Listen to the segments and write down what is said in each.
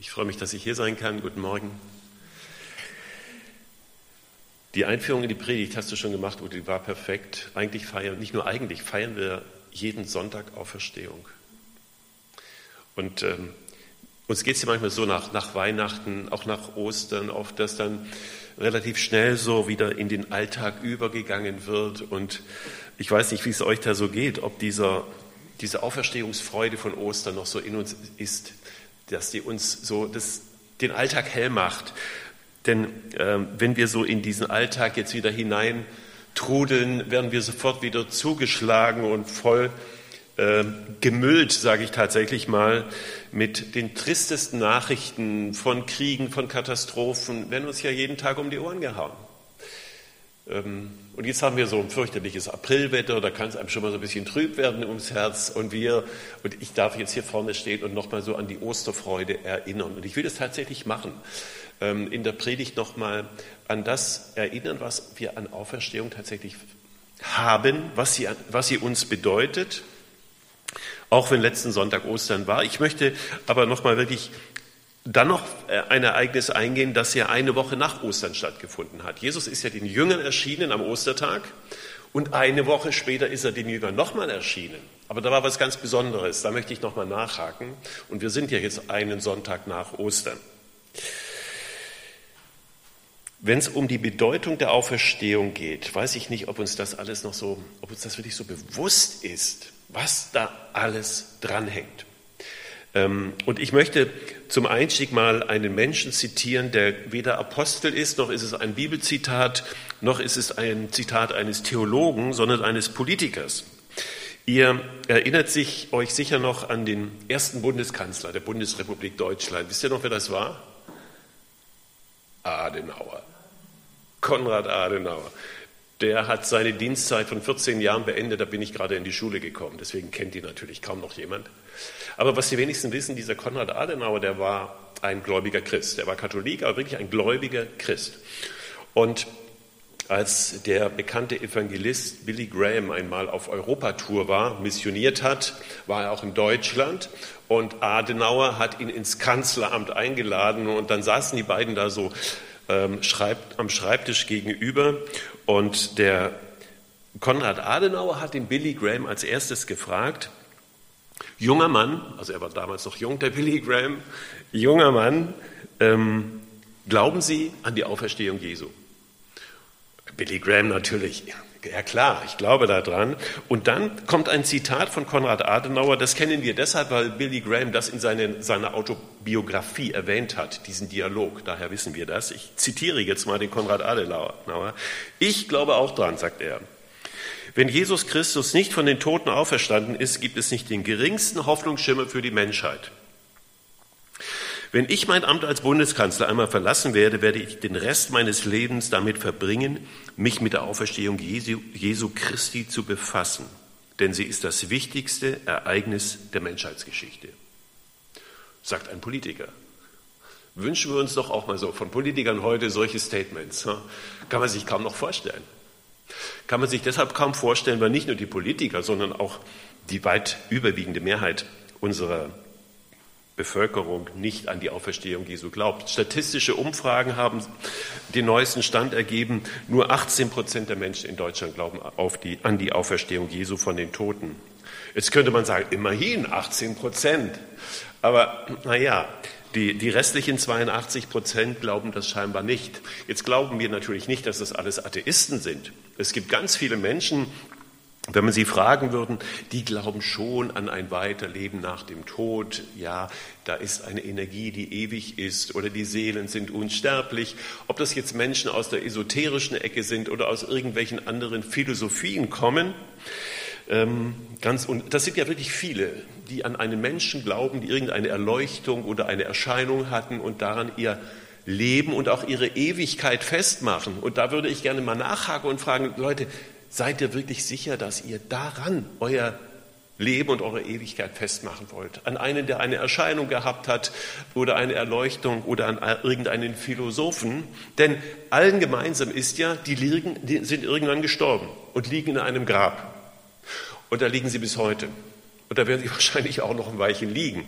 Ich freue mich, dass ich hier sein kann. Guten Morgen. Die Einführung in die Predigt hast du schon gemacht, Ute, die war perfekt. Eigentlich feiern, nicht nur eigentlich, feiern wir jeden Sonntag Auferstehung. Und ähm, uns geht es ja manchmal so nach, nach Weihnachten, auch nach Ostern, oft, dass dann relativ schnell so wieder in den Alltag übergegangen wird. Und ich weiß nicht, wie es euch da so geht, ob dieser, diese Auferstehungsfreude von Ostern noch so in uns ist dass die uns so das, den Alltag hell macht. Denn äh, wenn wir so in diesen Alltag jetzt wieder hinein trudeln, werden wir sofort wieder zugeschlagen und voll äh, gemüllt, sage ich tatsächlich mal, mit den tristesten Nachrichten von Kriegen, von Katastrophen, werden uns ja jeden Tag um die Ohren gehauen. Ähm, und jetzt haben wir so ein fürchterliches Aprilwetter, da kann es einem schon mal so ein bisschen trüb werden ums Herz. Und wir, und ich darf jetzt hier vorne stehen und nochmal so an die Osterfreude erinnern. Und ich will das tatsächlich machen. Ähm, in der Predigt nochmal an das erinnern, was wir an Auferstehung tatsächlich haben, was sie, was sie uns bedeutet. Auch wenn letzten Sonntag Ostern war. Ich möchte aber nochmal wirklich dann noch äh, ein Ereignis eingehen, das ja eine Woche nach Ostern stattgefunden hat. Jesus ist ja den Jüngern erschienen am Ostertag und eine Woche später ist er den Jüngern nochmal erschienen. Aber da war was ganz Besonderes, da möchte ich nochmal nachhaken. Und wir sind ja jetzt einen Sonntag nach Ostern. Wenn es um die Bedeutung der Auferstehung geht, weiß ich nicht, ob uns das alles noch so, ob uns das wirklich so bewusst ist, was da alles dranhängt. Ähm, und ich möchte zum Einstieg mal einen Menschen zitieren, der weder Apostel ist, noch ist es ein Bibelzitat, noch ist es ein Zitat eines Theologen, sondern eines Politikers. Ihr erinnert sich euch sicher noch an den ersten Bundeskanzler der Bundesrepublik Deutschland. Wisst ihr noch, wer das war? Adenauer. Konrad Adenauer. Der hat seine Dienstzeit von 14 Jahren beendet, da bin ich gerade in die Schule gekommen, deswegen kennt ihn natürlich kaum noch jemand. Aber was die wenigsten wissen, dieser Konrad Adenauer, der war ein gläubiger Christ. Der war Katholik, aber wirklich ein gläubiger Christ. Und als der bekannte Evangelist Billy Graham einmal auf Europatour war, missioniert hat, war er auch in Deutschland und Adenauer hat ihn ins Kanzleramt eingeladen und dann saßen die beiden da so ähm, schreibt, am Schreibtisch gegenüber und der Konrad Adenauer hat den Billy Graham als erstes gefragt, Junger Mann, also er war damals noch jung, der Billy Graham, junger Mann, ähm, glauben Sie an die Auferstehung Jesu? Billy Graham natürlich, ja klar, ich glaube daran. Und dann kommt ein Zitat von Konrad Adenauer, das kennen wir deshalb, weil Billy Graham das in seine, seiner Autobiografie erwähnt hat, diesen Dialog, daher wissen wir das. Ich zitiere jetzt mal den Konrad Adenauer. Ich glaube auch dran, sagt er. Wenn Jesus Christus nicht von den Toten auferstanden ist, gibt es nicht den geringsten Hoffnungsschimmer für die Menschheit. Wenn ich mein Amt als Bundeskanzler einmal verlassen werde, werde ich den Rest meines Lebens damit verbringen, mich mit der Auferstehung Jesu, Jesu Christi zu befassen. Denn sie ist das wichtigste Ereignis der Menschheitsgeschichte, sagt ein Politiker. Wünschen wir uns doch auch mal so von Politikern heute solche Statements. Kann man sich kaum noch vorstellen. Kann man sich deshalb kaum vorstellen, weil nicht nur die Politiker, sondern auch die weit überwiegende Mehrheit unserer Bevölkerung nicht an die Auferstehung Jesu glaubt. Statistische Umfragen haben den neuesten Stand ergeben, nur 18 Prozent der Menschen in Deutschland glauben die, an die Auferstehung Jesu von den Toten. Jetzt könnte man sagen, immerhin 18 Prozent. Aber naja, die, die restlichen 82 Prozent glauben das scheinbar nicht. Jetzt glauben wir natürlich nicht, dass das alles Atheisten sind. Es gibt ganz viele Menschen, wenn man sie fragen würden, die glauben schon an ein Weiterleben nach dem Tod. Ja, da ist eine Energie, die ewig ist oder die Seelen sind unsterblich. Ob das jetzt Menschen aus der esoterischen Ecke sind oder aus irgendwelchen anderen Philosophien kommen, ähm, ganz, und das sind ja wirklich viele, die an einen Menschen glauben, die irgendeine Erleuchtung oder eine Erscheinung hatten und daran ihr Leben und auch ihre Ewigkeit festmachen. Und da würde ich gerne mal nachhaken und fragen, Leute, seid ihr wirklich sicher, dass ihr daran euer Leben und eure Ewigkeit festmachen wollt? An einen, der eine Erscheinung gehabt hat oder eine Erleuchtung oder an irgendeinen Philosophen? Denn allen gemeinsam ist ja, die, sind irgendwann gestorben und liegen in einem Grab. Und da liegen sie bis heute. Und da werden sie wahrscheinlich auch noch ein Weilchen liegen.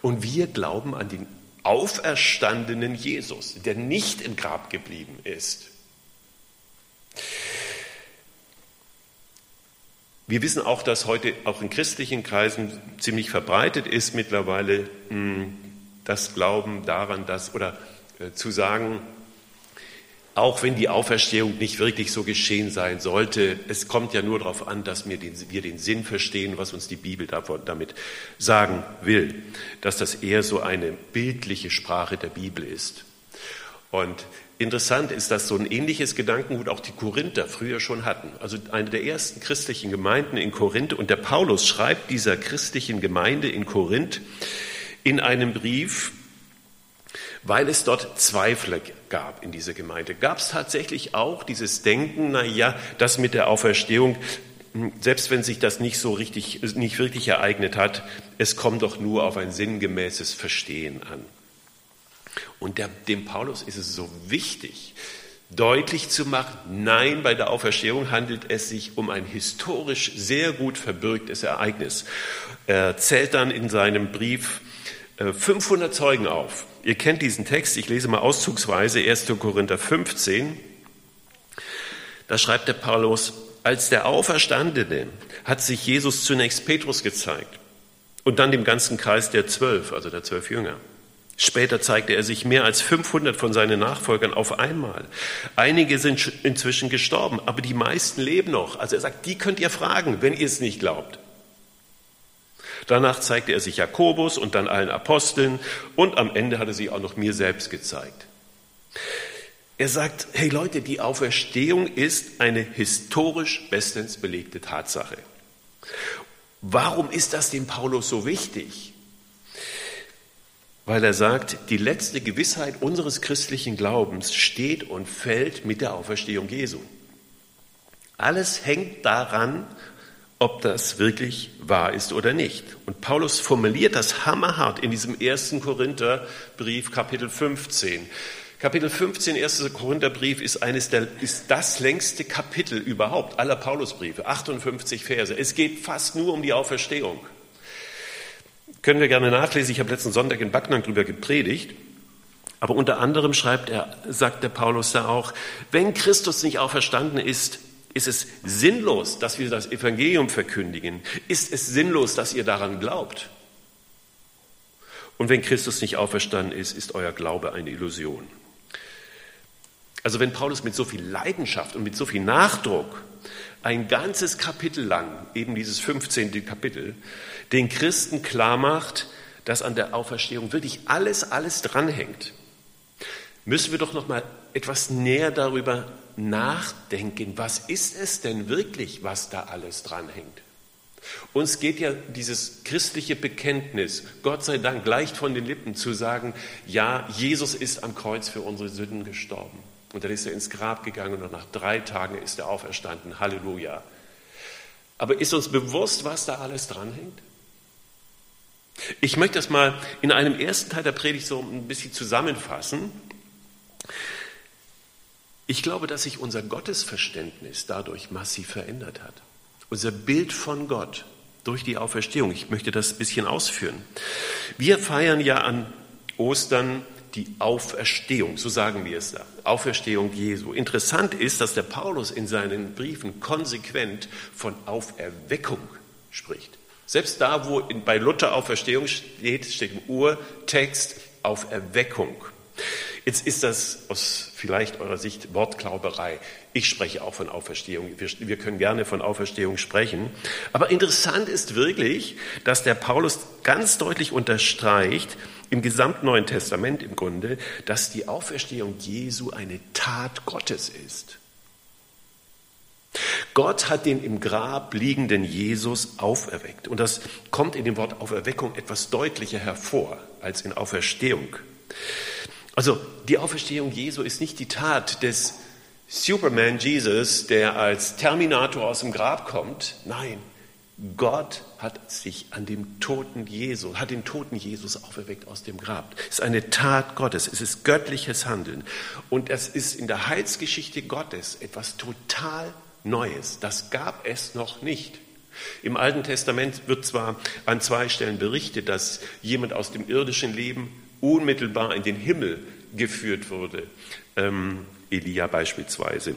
Und wir glauben an die auferstandenen Jesus, der nicht im Grab geblieben ist. Wir wissen auch, dass heute auch in christlichen Kreisen ziemlich verbreitet ist mittlerweile hm, das Glauben daran, dass oder äh, zu sagen, auch wenn die Auferstehung nicht wirklich so geschehen sein sollte, es kommt ja nur darauf an, dass wir den, wir den Sinn verstehen, was uns die Bibel davon, damit sagen will, dass das eher so eine bildliche Sprache der Bibel ist. Und interessant ist, dass so ein ähnliches Gedankengut auch die Korinther früher schon hatten. Also eine der ersten christlichen Gemeinden in Korinth. Und der Paulus schreibt dieser christlichen Gemeinde in Korinth in einem Brief, weil es dort Zweifler gab in dieser Gemeinde. Gab es tatsächlich auch dieses Denken, na ja, das mit der Auferstehung, hm, selbst wenn sich das nicht so richtig, nicht wirklich ereignet hat, es kommt doch nur auf ein sinngemäßes Verstehen an. Und der, dem Paulus ist es so wichtig, deutlich zu machen, nein, bei der Auferstehung handelt es sich um ein historisch sehr gut verbürgtes Ereignis. Er zählt dann in seinem Brief 500 äh, Zeugen auf. Ihr kennt diesen Text, ich lese mal auszugsweise 1. Korinther 15. Da schreibt der Paulus, als der Auferstandene hat sich Jesus zunächst Petrus gezeigt und dann dem ganzen Kreis der Zwölf, also der zwölf Jünger. Später zeigte er sich mehr als 500 von seinen Nachfolgern auf einmal. Einige sind inzwischen gestorben, aber die meisten leben noch. Also er sagt, die könnt ihr fragen, wenn ihr es nicht glaubt. Danach zeigte er sich Jakobus und dann allen Aposteln und am Ende hat er sich auch noch mir selbst gezeigt. Er sagt, hey Leute, die Auferstehung ist eine historisch bestens belegte Tatsache. Warum ist das dem Paulus so wichtig? Weil er sagt, die letzte Gewissheit unseres christlichen Glaubens steht und fällt mit der Auferstehung Jesu. Alles hängt daran, ob das wirklich wahr ist oder nicht. Und Paulus formuliert das hammerhart in diesem ersten Korintherbrief, Kapitel 15. Kapitel 15, erster Korintherbrief, ist eines der, ist das längste Kapitel überhaupt aller Paulusbriefe, 58 Verse. Es geht fast nur um die Auferstehung. Können wir gerne nachlesen. Ich habe letzten Sonntag in Backnang darüber gepredigt. Aber unter anderem schreibt er, sagt der Paulus da auch, wenn Christus nicht auferstanden ist, ist es sinnlos, dass wir das Evangelium verkündigen? Ist es sinnlos, dass ihr daran glaubt? Und wenn Christus nicht auferstanden ist, ist euer Glaube eine Illusion. Also wenn Paulus mit so viel Leidenschaft und mit so viel Nachdruck ein ganzes Kapitel lang, eben dieses 15. Kapitel, den Christen klar macht, dass an der Auferstehung wirklich alles, alles dranhängt, müssen wir doch noch mal etwas näher darüber nachdenken, was ist es denn wirklich, was da alles dranhängt? Uns geht ja dieses christliche Bekenntnis, Gott sei Dank, leicht von den Lippen zu sagen, ja, Jesus ist am Kreuz für unsere Sünden gestorben. Und dann ist er ins Grab gegangen und nach drei Tagen ist er auferstanden. Halleluja. Aber ist uns bewusst, was da alles dranhängt? Ich möchte das mal in einem ersten Teil der Predigt so ein bisschen zusammenfassen. Ich glaube, dass sich unser Gottesverständnis dadurch massiv verändert hat. Unser Bild von Gott durch die Auferstehung. Ich möchte das ein bisschen ausführen. Wir feiern ja an Ostern die Auferstehung, so sagen wir es da, Auferstehung Jesu. Interessant ist, dass der Paulus in seinen Briefen konsequent von Auferweckung spricht. Selbst da, wo bei Luther Auferstehung steht, steht im Urtext Auferweckung. Jetzt ist das aus vielleicht eurer Sicht Wortklauberei. Ich spreche auch von Auferstehung. Wir, wir, können gerne von Auferstehung sprechen. Aber interessant ist wirklich, dass der Paulus ganz deutlich unterstreicht, im gesamten Neuen Testament im Grunde, dass die Auferstehung Jesu eine Tat Gottes ist. Gott hat den im Grab liegenden Jesus auferweckt. Und das kommt in dem Wort Auferweckung etwas deutlicher hervor als in Auferstehung. Also die Auferstehung Jesu ist nicht die Tat des Superman Jesus, der als Terminator aus dem Grab kommt. Nein, Gott hat sich an dem toten Jesus, hat den toten Jesus auferweckt aus dem Grab. Es ist eine Tat Gottes, es ist göttliches Handeln. Und es ist in der Heilsgeschichte Gottes etwas total Neues. Das gab es noch nicht. Im Alten Testament wird zwar an zwei Stellen berichtet, dass jemand aus dem irdischen Leben unmittelbar in den Himmel geführt wurde. Ähm, Elia beispielsweise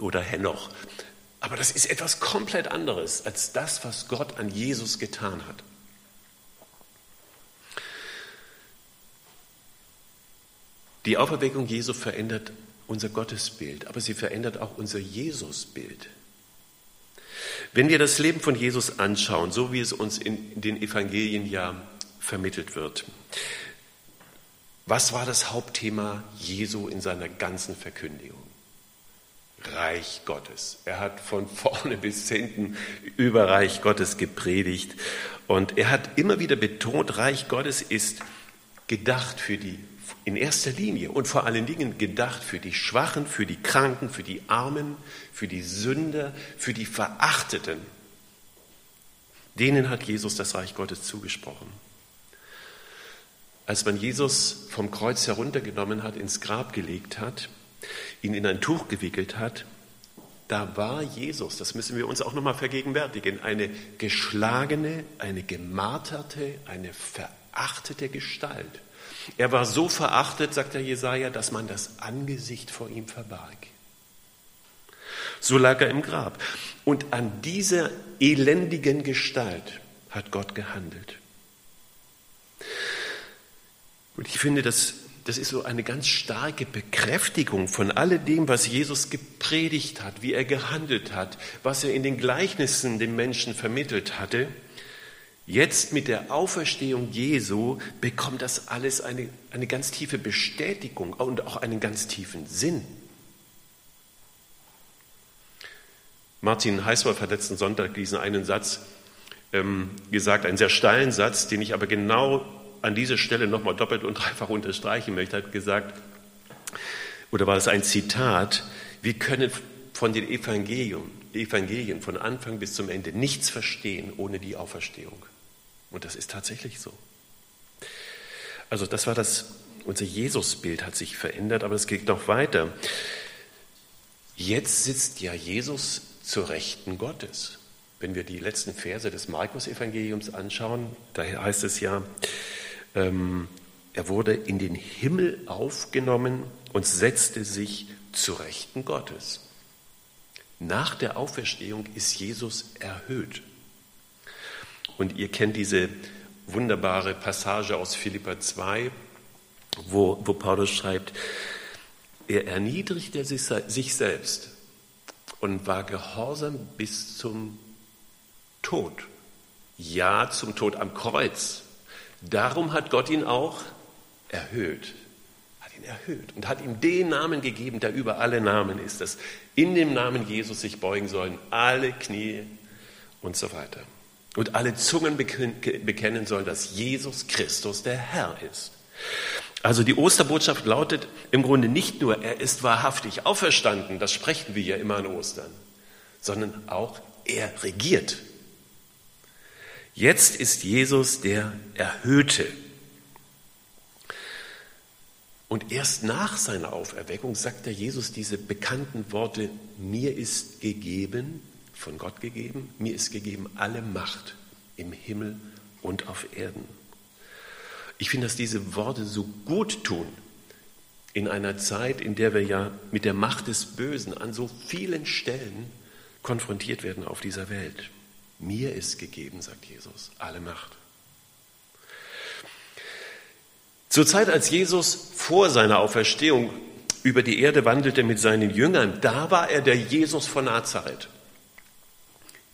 oder Henoch. Aber das ist etwas komplett anderes als das, was Gott an Jesus getan hat. Die Auferweckung Jesu verändert unser Gottesbild, aber sie verändert auch unser Jesusbild. Wenn wir das Leben von Jesus anschauen, so wie es uns in den Evangelien ja vermittelt wird, was war das Hauptthema Jesu in seiner ganzen Verkündigung? Reich Gottes. Er hat von vorne bis hinten über Reich Gottes gepredigt und er hat immer wieder betont, Reich Gottes ist gedacht für die in erster Linie und vor allen Dingen gedacht für die Schwachen, für die Kranken, für die Armen, für die Sünder, für die Verachteten. Denen hat Jesus das Reich Gottes zugesprochen. Als man Jesus vom Kreuz heruntergenommen hat, ins Grab gelegt hat, ihn in ein Tuch gewickelt hat, da war Jesus, das müssen wir uns auch nochmal vergegenwärtigen, eine geschlagene, eine gemarterte, eine verachtete Gestalt. Er war so verachtet, sagt der Jesaja, dass man das Angesicht vor ihm verbarg. So lag er im Grab. Und an dieser elendigen Gestalt hat Gott gehandelt. Und ich finde, das, das ist so eine ganz starke Bekräftigung von alledem, was Jesus gepredigt hat, wie er gehandelt hat, was er in den Gleichnissen den Menschen vermittelt hatte. Jetzt mit der Auferstehung Jesu bekommt das alles eine, eine ganz tiefe Bestätigung und auch einen ganz tiefen Sinn. Martin Heißwolf hat letzten Sonntag diesen einen Satz ähm, gesagt, einen sehr steilen Satz, den ich aber genau an dieser Stelle nochmal doppelt und dreifach unterstreichen möchte. Hat gesagt, oder war es ein Zitat, wir können von den Evangelien, Evangelien von Anfang bis zum Ende nichts verstehen ohne die Auferstehung. Und das ist tatsächlich so. Also das war das, unser Jesusbild hat sich verändert, aber es geht noch weiter. Jetzt sitzt ja Jesus zur Rechten Gottes. Wenn wir die letzten Verse des Markus-Evangeliums anschauen, da heißt es ja, ähm, er wurde in den Himmel aufgenommen und setzte sich zur Rechten Gottes. Nach der Auferstehung ist Jesus erhöht. Und ihr kennt diese wunderbare Passage aus Philippa 2, wo, wo Paulus schreibt, er erniedrigte sich selbst und war gehorsam bis zum Tod. Ja, zum Tod am Kreuz. Darum hat Gott ihn auch erhöht. Hat ihn erhöht und hat ihm den Namen gegeben, der über alle Namen ist, dass in dem Namen Jesus sich beugen sollen alle Knie und so weiter und alle Zungen bekennen sollen, dass Jesus Christus der Herr ist. Also die Osterbotschaft lautet im Grunde nicht nur, er ist wahrhaftig auferstanden, das sprechen wir ja immer an Ostern, sondern auch, er regiert. Jetzt ist Jesus der Erhöhte. Und erst nach seiner Auferweckung sagt der Jesus diese bekannten Worte, mir ist gegeben von Gott gegeben. Mir ist gegeben alle Macht im Himmel und auf Erden. Ich finde, dass diese Worte so gut tun in einer Zeit, in der wir ja mit der Macht des Bösen an so vielen Stellen konfrontiert werden auf dieser Welt. Mir ist gegeben, sagt Jesus, alle Macht. Zur Zeit, als Jesus vor seiner Auferstehung über die Erde wandelte mit seinen Jüngern, da war er der Jesus von Nazareth.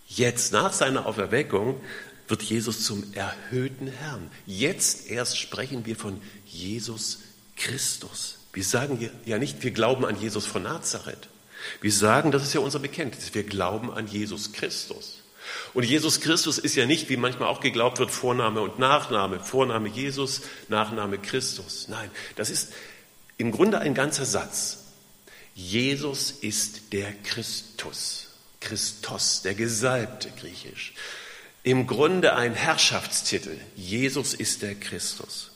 Jetzt nach seiner Auferweckung wird Jesus zum erhöhten Herrn. Jetzt erst sprechen wir von Jesus Christus. Wir sagen ja nicht, wir glauben an Jesus von Nazareth. Wir sagen, das ist ja unser Bekenntnis, wir glauben an Jesus Christus. Und Jesus Christus ist ja nicht, wie manchmal auch geglaubt wird, Vorname und Nachname. Vorname Jesus, Nachname Christus. Nein, das ist im Grunde ein ganzer Satz. Jesus ist der Christus. Christos, der Gesalbte griechisch. Im Grunde ein Herrschaftstitel. Jesus ist der Christus.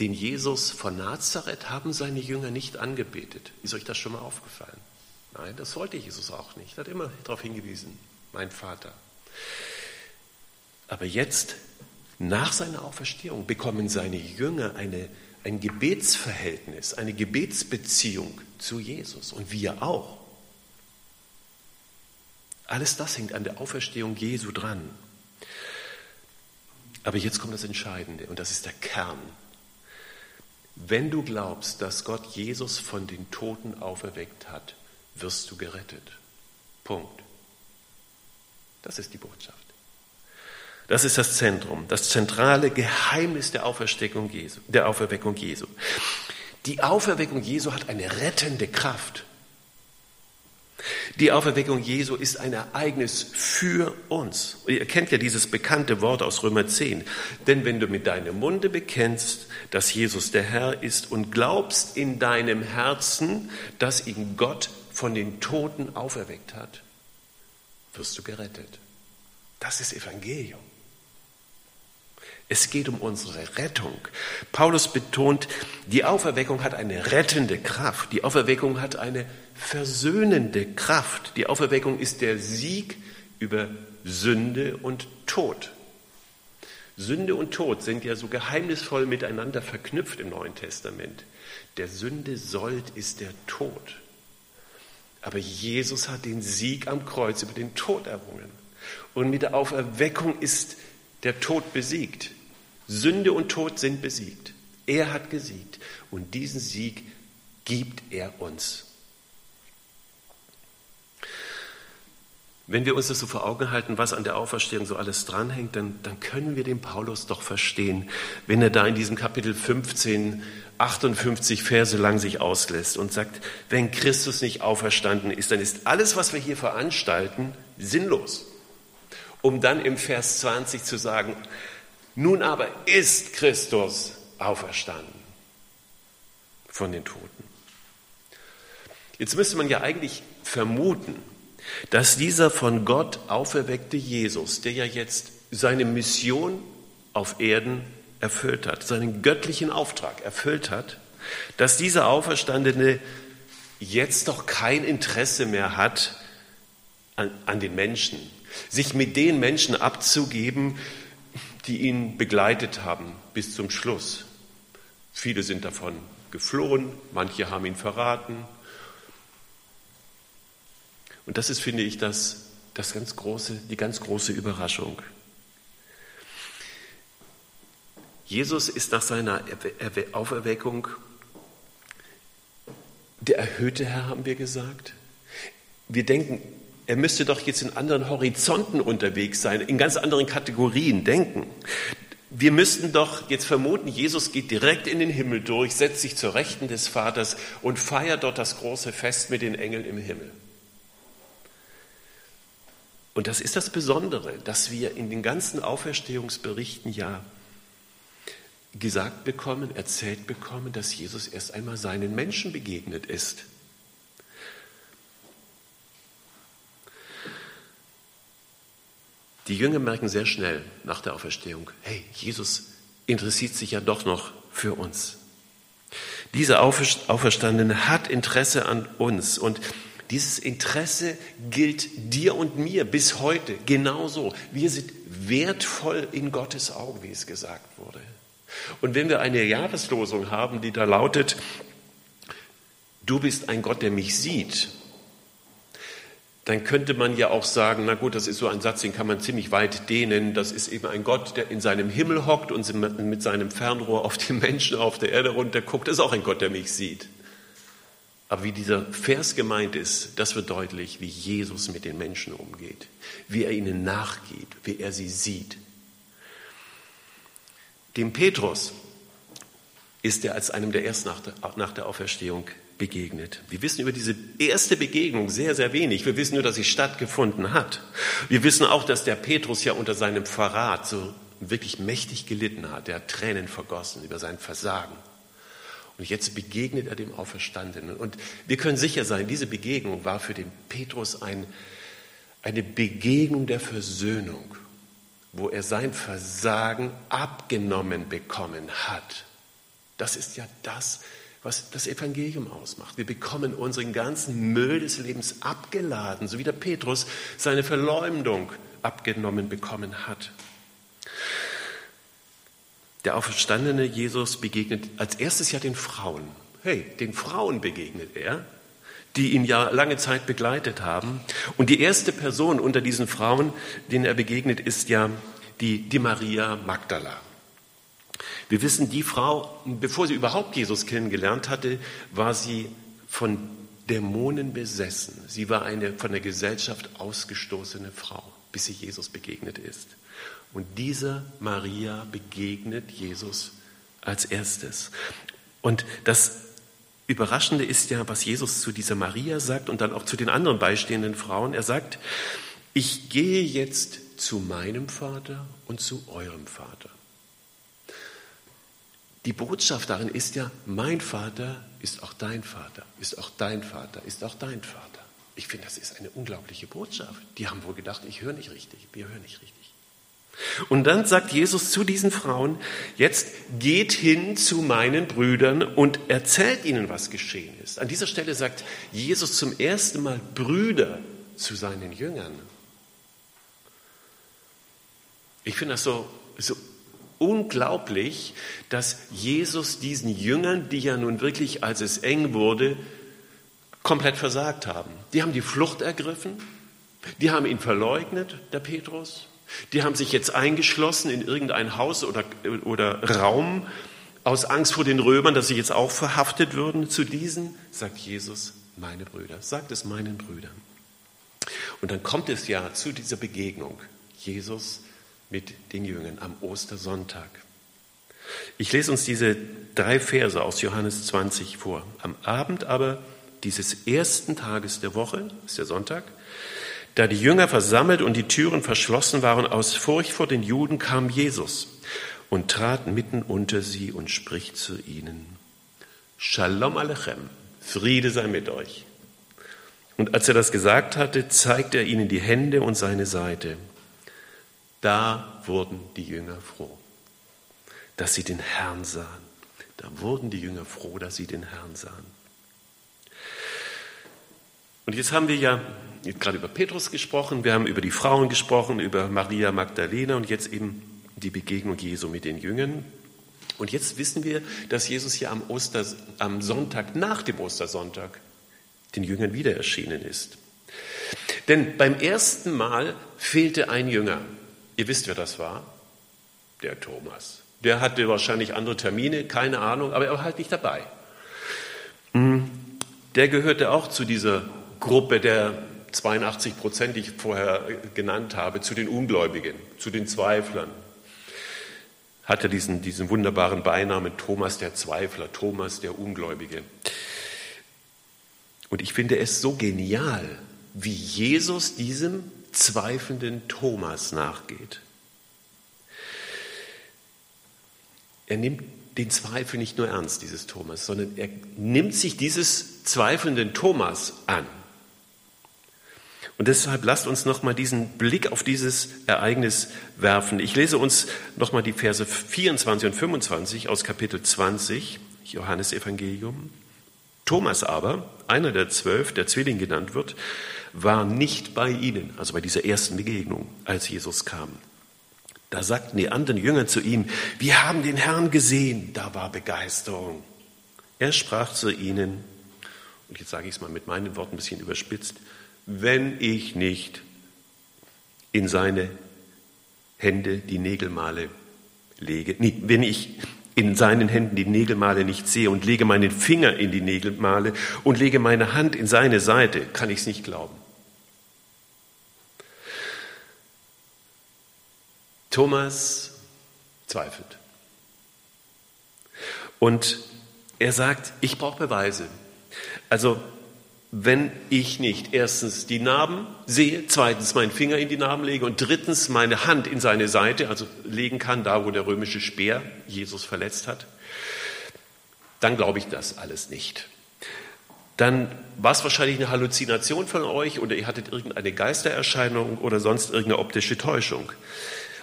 Den Jesus von Nazareth haben seine Jünger nicht angebetet. Ist euch das schon mal aufgefallen? Nein, das wollte Jesus auch nicht. Er hat immer darauf hingewiesen, mein Vater. Aber jetzt, nach seiner Auferstehung, bekommen seine Jünger eine, ein Gebetsverhältnis, eine Gebetsbeziehung zu Jesus und wir auch. Alles das hängt an der Auferstehung Jesu dran. Aber jetzt kommt das Entscheidende und das ist der Kern. Wenn du glaubst, dass Gott Jesus von den Toten auferweckt hat, wirst du gerettet. Punkt. Das ist die Botschaft. Das ist das Zentrum, das zentrale Geheimnis der Auferweckung Jesu. Der Auferweckung Jesu. Die Auferweckung Jesu hat eine rettende Kraft. Die Auferweckung Jesu ist ein Ereignis für uns. Ihr kennt ja dieses bekannte Wort aus Römer 10. Denn wenn du mit deinem Munde bekennst, dass Jesus der Herr ist und glaubst in deinem Herzen, dass ihn Gott von den Toten auferweckt hat, wirst du gerettet. Das ist Evangelium. Es geht um unsere Rettung. Paulus betont, die Auferweckung hat eine rettende Kraft. Die Auferweckung hat eine versöhnende Kraft. Die Auferweckung ist der Sieg über Sünde und Tod. Sünde und Tod sind ja so geheimnisvoll miteinander verknüpft im Neuen Testament. Der Sünde Sold ist der Tod. Aber Jesus hat den Sieg am Kreuz über den Tod errungen. Und mit der Auferweckung ist der Tod besiegt. Sünde und Tod sind besiegt. Er hat gesiegt. Und diesen Sieg gibt er uns. Wenn wir uns das so vor Augen halten, was an der Auferstehung so alles dranhängt, dann, dann können wir den Paulus doch verstehen, wenn er da in diesem Kapitel 15, 58 Verse lang sich auslässt und sagt, wenn Christus nicht auferstanden ist, dann ist alles, was wir hier veranstalten, sinnlos. Um dann im Vers 20 zu sagen, nun aber ist Christus auferstanden von den Toten. Jetzt müsste man ja eigentlich vermuten, dass dieser von Gott auferweckte Jesus, der ja jetzt seine Mission auf Erden erfüllt hat, seinen göttlichen Auftrag erfüllt hat, dass dieser Auferstandene jetzt doch kein Interesse mehr hat an, an den Menschen, sich mit den Menschen abzugeben, die ihn begleitet haben bis zum Schluss. Viele sind davon geflohen, manche haben ihn verraten, und das ist, finde ich, das, das ganz große, die ganz große Überraschung. Jesus ist nach seiner Auferweckung der erhöhte Herr, haben wir gesagt. Wir denken, er müsste doch jetzt in anderen Horizonten unterwegs sein, in ganz anderen Kategorien denken. Wir müssten doch jetzt vermuten, Jesus geht direkt in den Himmel durch, setzt sich zur Rechten des Vaters und feiert dort das große Fest mit den Engeln im Himmel. Und das ist das Besondere, dass wir in den ganzen Auferstehungsberichten ja gesagt bekommen, erzählt bekommen, dass Jesus erst einmal seinen Menschen begegnet ist. Die Jünger merken sehr schnell nach der Auferstehung, hey, Jesus interessiert sich ja doch noch für uns. Dieser Auferstandene hat Interesse an uns und dieses Interesse gilt dir und mir bis heute genauso. Wir sind wertvoll in Gottes Augen, wie es gesagt wurde. Und wenn wir eine Jahreslosung haben, die da lautet, du bist ein Gott, der mich sieht, dann könnte man ja auch sagen, na gut, das ist so ein Satz, den kann man ziemlich weit dehnen. Das ist eben ein Gott, der in seinem Himmel hockt und mit seinem Fernrohr auf die Menschen auf der Erde runterguckt. Das ist auch ein Gott, der mich sieht. Aber wie dieser Vers gemeint ist, das wird deutlich, wie Jesus mit den Menschen umgeht, wie er ihnen nachgeht, wie er sie sieht. Dem Petrus ist er als einem der ersten nach der, Auferstehung begegnet. Wir wissen über diese erste Begegnung sehr, sehr wenig. Wir wissen nur, dass sie stattgefunden hat. Wir wissen auch, dass der Petrus ja unter seinem Verrat so wirklich mächtig gelitten hat. Er hat Tränen vergossen über sein Versagen. Und jetzt begegnet er dem Auferstandenen. Und wir können sicher sein, diese Begegnung war für den Petrus ein, eine Begegnung der Versöhnung, wo er sein Versagen abgenommen bekommen hat. Das ist ja das, was das Evangelium ausmacht. Wir bekommen unseren ganzen Müll des Lebens abgeladen, so wie der Petrus seine Verleumdung abgenommen bekommen hat. Der auferstandene Jesus begegnet als erstes ja den Frauen. Hey, den Frauen begegnet er, die ihn ja lange Zeit begleitet haben. Und die erste Person unter diesen Frauen, denen er begegnet, ist ja die, die Maria Magdala. Wir wissen, die Frau, bevor sie überhaupt Jesus kennengelernt hatte, war sie von Dämonen besessen. Sie war eine von der Gesellschaft ausgestoßene Frau, bis sie Jesus begegnet ist. Und dieser Maria begegnet Jesus als erstes. Und das Überraschende ist ja, was Jesus zu dieser Maria sagt und dann auch zu den anderen beistehenden Frauen. Er sagt, ich gehe jetzt zu meinem Vater und zu eurem Vater. Die Botschaft darin ist ja, mein Vater ist auch dein Vater, ist auch dein Vater, ist auch dein Vater. Ich finde, das ist eine unglaubliche Botschaft. Die haben wohl gedacht, ich höre nicht richtig, wir hören nicht richtig. Und dann sagt Jesus zu diesen Frauen, jetzt geht hin zu meinen Brüdern und erzählt ihnen, was geschehen ist. An dieser Stelle sagt Jesus zum ersten Mal Brüder zu seinen Jüngern. Ich finde das so, so unglaublich, dass Jesus diesen Jüngern, die ja nun wirklich, als es eng wurde, komplett versagt haben. Die haben die Flucht ergriffen, die haben ihn verleugnet, der Petrus, die haben sich jetzt eingeschlossen in irgendein Haus oder, oder Raum aus Angst vor den Römern, dass sie jetzt auch verhaftet würden. Zu diesen sagt Jesus, meine Brüder, sagt es meinen Brüdern. Und dann kommt es ja zu dieser Begegnung. Jesus mit den Jüngern am Ostersonntag. Ich lese uns diese drei Verse aus Johannes 20 vor. Am Abend aber dieses ersten Tages der Woche, ist der Sonntag, da die Jünger versammelt und die Türen verschlossen waren aus Furcht vor den Juden, kam Jesus und trat mitten unter sie und spricht zu ihnen, Shalom Alechem, Friede sei mit euch. Und als er das gesagt hatte, zeigte er ihnen die Hände und seine Seite. Da wurden die Jünger froh, dass sie den Herrn sahen. Da wurden die Jünger froh, dass sie den Herrn sahen. Und jetzt haben wir ja gerade über Petrus gesprochen, wir haben über die Frauen gesprochen, über Maria Magdalena und jetzt eben die Begegnung Jesu mit den Jüngern. Und jetzt wissen wir, dass Jesus hier am, Oster, am Sonntag nach dem Ostersonntag den Jüngern wieder erschienen ist. Denn beim ersten Mal fehlte ein Jünger. Ihr wisst, wer das war? Der Thomas. Der hatte wahrscheinlich andere Termine, keine Ahnung, aber er war halt nicht dabei. Hm, der gehörte auch zu dieser Gruppe der 82 Prozent, die ich vorher genannt habe, zu den Ungläubigen, zu den Zweiflern. Hatte diesen, diesen wunderbaren Beinamen Thomas der Zweifler, Thomas der Ungläubige. Und ich finde es so genial, wie Jesus diesem zweifelnden Thomas nachgeht. Er nimmt den Zweifel nicht nur ernst, dieses Thomas, sondern er nimmt sich dieses zweifelnden Thomas an. Und deshalb lasst uns nochmal diesen Blick auf dieses Ereignis werfen. Ich lese uns nochmal die Verse 24 und 25 aus Kapitel 20, Johannes Evangelium. Thomas aber, einer der zwölf, der Zwilling genannt wird, war nicht bei ihnen, also bei dieser ersten Begegnung, als Jesus kam. Da sagten die anderen Jünger zu ihm, wir haben den Herrn gesehen. Da war Begeisterung. Er sprach zu ihnen, und jetzt sage ich es mal mit meinen Worten ein bisschen überspitzt, wenn ich nicht in seine Hände die Nägelmale lege, nee, wenn ich in seinen Händen die Nägelmale nicht sehe und lege meinen Finger in die Nägelmale und lege meine Hand in seine Seite, kann ich es nicht glauben. Thomas zweifelt. Und er sagt, ich brauche Beweise. Also wenn ich nicht erstens die Narben sehe, zweitens meinen Finger in die Narben lege und drittens meine Hand in seine Seite, also legen kann, da wo der römische Speer Jesus verletzt hat, dann glaube ich das alles nicht. Dann war es wahrscheinlich eine Halluzination von euch oder ihr hattet irgendeine Geistererscheinung oder sonst irgendeine optische Täuschung.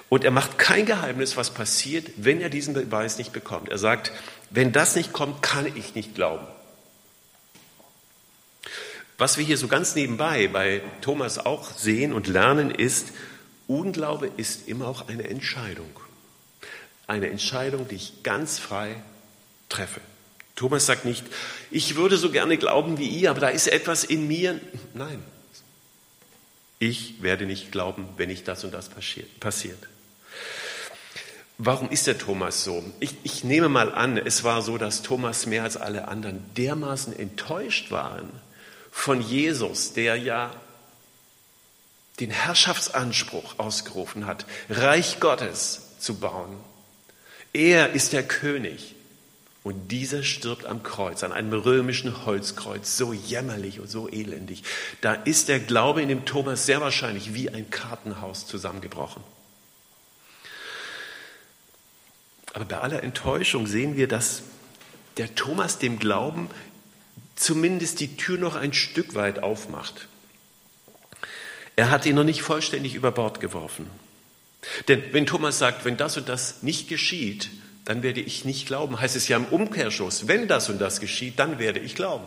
Und er macht kein Geheimnis, was passiert, wenn er diesen Beweis nicht bekommt. Er sagt, wenn das nicht kommt, kann ich nicht glauben. Was wir hier so ganz nebenbei bei Thomas auch sehen und lernen, ist, Unglaube ist immer auch eine Entscheidung. eine Entscheidung, die ich ganz frei treffe. Thomas sagt nicht, ich würde so gerne glauben wie ihr, aber da ist etwas in mir. Nein, ich werde nicht glauben, wenn nicht das und das passiert. Warum ist der Thomas so? Ich, ich, nehme mal an, es war so, dass Thomas mehr als alle anderen dermaßen enttäuscht waren von Jesus, der ja den Herrschaftsanspruch ausgerufen hat, Reich Gottes zu bauen. Er ist der König. Und dieser stirbt am Kreuz, an einem römischen Holzkreuz, so jämmerlich und so elendig. Da ist der Glaube in dem Thomas sehr wahrscheinlich wie ein Kartenhaus zusammengebrochen. Aber bei aller Enttäuschung sehen wir, dass der Thomas dem Glauben zumindest die Tür noch ein Stück weit aufmacht. Er hat ihn noch nicht vollständig über Bord geworfen. Denn wenn Thomas sagt, wenn das und das nicht geschieht, dann werde ich nicht glauben, heißt es ja im Umkehrschluss, wenn das und das geschieht, dann werde ich glauben.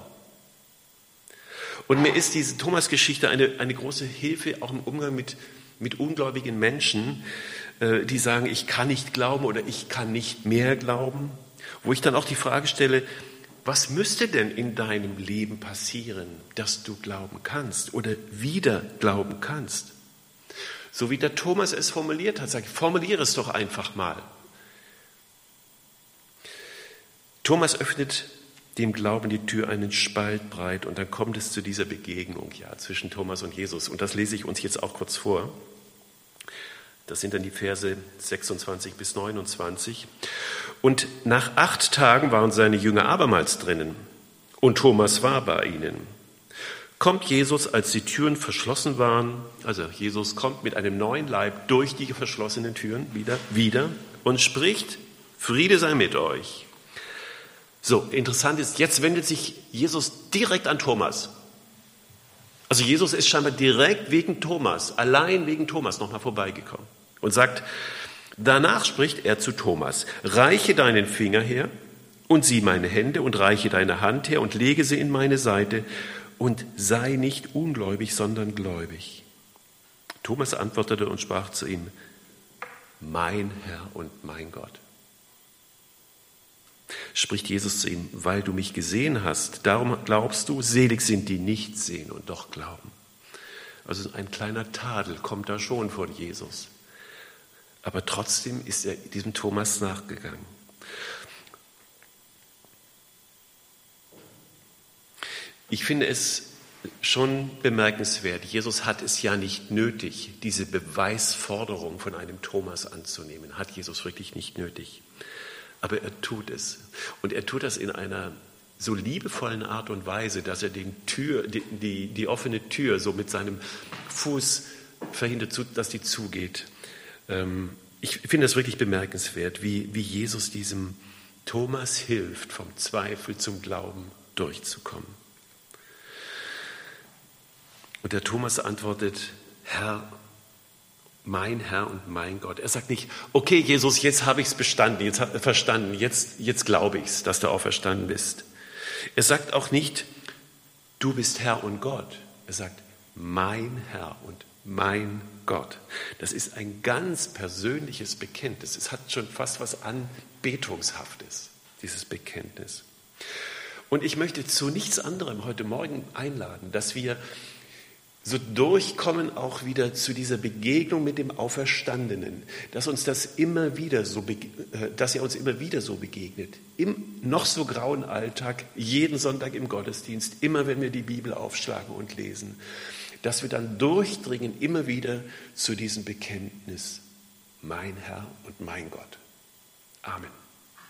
Und mir ist diese Thomas-Geschichte eine, eine große Hilfe auch im Umgang mit, mit ungläubigen Menschen, äh, die sagen, ich kann nicht glauben oder ich kann nicht mehr glauben, wo ich dann auch die Frage stelle, was müsste denn in deinem Leben passieren, dass du glauben kannst oder wieder glauben kannst? So wie der Thomas es formuliert hat, ich, formuliere es doch einfach mal. Thomas öffnet dem Glauben die Tür einen Spalt breit und dann kommt es zu dieser Begegnung ja, zwischen Thomas und Jesus. Und das lese ich uns jetzt auch kurz vor. Das sind dann die Verse 26 bis 29. Und nach acht Tagen waren seine Jünger abermals drinnen und Thomas war bei ihnen. Kommt Jesus, als die Türen verschlossen waren, also Jesus kommt mit einem neuen Leib durch die verschlossenen Türen wieder, wieder und spricht, Friede sei mit euch. So, interessant ist, jetzt wendet sich Jesus direkt an Thomas. Also Jesus ist scheinbar direkt wegen Thomas, allein wegen Thomas nochmal vorbeigekommen und sagt, danach spricht er zu Thomas, reiche deinen Finger her und sieh meine Hände und reiche deine Hand her und lege sie in meine Seite und sei nicht ungläubig, sondern gläubig. Thomas antwortete und sprach zu ihm, mein Herr und mein Gott spricht Jesus zu ihm, weil du mich gesehen hast, darum glaubst du, selig sind die nicht sehen und doch glauben. Also ein kleiner Tadel kommt da schon von Jesus. Aber trotzdem ist er diesem Thomas nachgegangen. Ich finde es schon bemerkenswert. Jesus hat es ja nicht nötig, diese Beweisforderung von einem Thomas anzunehmen. Hat Jesus wirklich nicht nötig aber er tut es. Und er tut das in einer so liebevollen Art und Weise, dass er den Tür, die, die, die offene Tür so mit seinem Fuß verhindert, dass die zugeht. Ähm, ich finde das wirklich bemerkenswert, wie, wie Jesus diesem Thomas hilft, vom Zweifel zum Glauben durchzukommen. Und der Thomas antwortet, Herr mein Herr und mein Gott. Er sagt nicht, okay, Jesus, jetzt habe ich es bestanden, jetzt verstanden, jetzt, jetzt glaube ich es, dass du auferstanden bist. Er sagt auch nicht, du bist Herr und Gott. Er sagt, mein Herr und mein Gott. Das ist ein ganz persönliches Bekenntnis. Es hat schon fast was Anbetungshaftes, dieses Bekenntnis. Und ich möchte zu nichts anderem heute Morgen einladen, dass wir so durchkommen auch wieder zu dieser Begegnung mit dem Auferstandenen, dass uns das immer wieder so, äh, dass er uns immer wieder so begegnet, im noch so grauen Alltag, jeden Sonntag im Gottesdienst, immer wenn wir die Bibel aufschlagen und lesen, dass wir dann durchdringen immer wieder zu diesem Bekenntnis, mein Herr und mein Gott. Amen.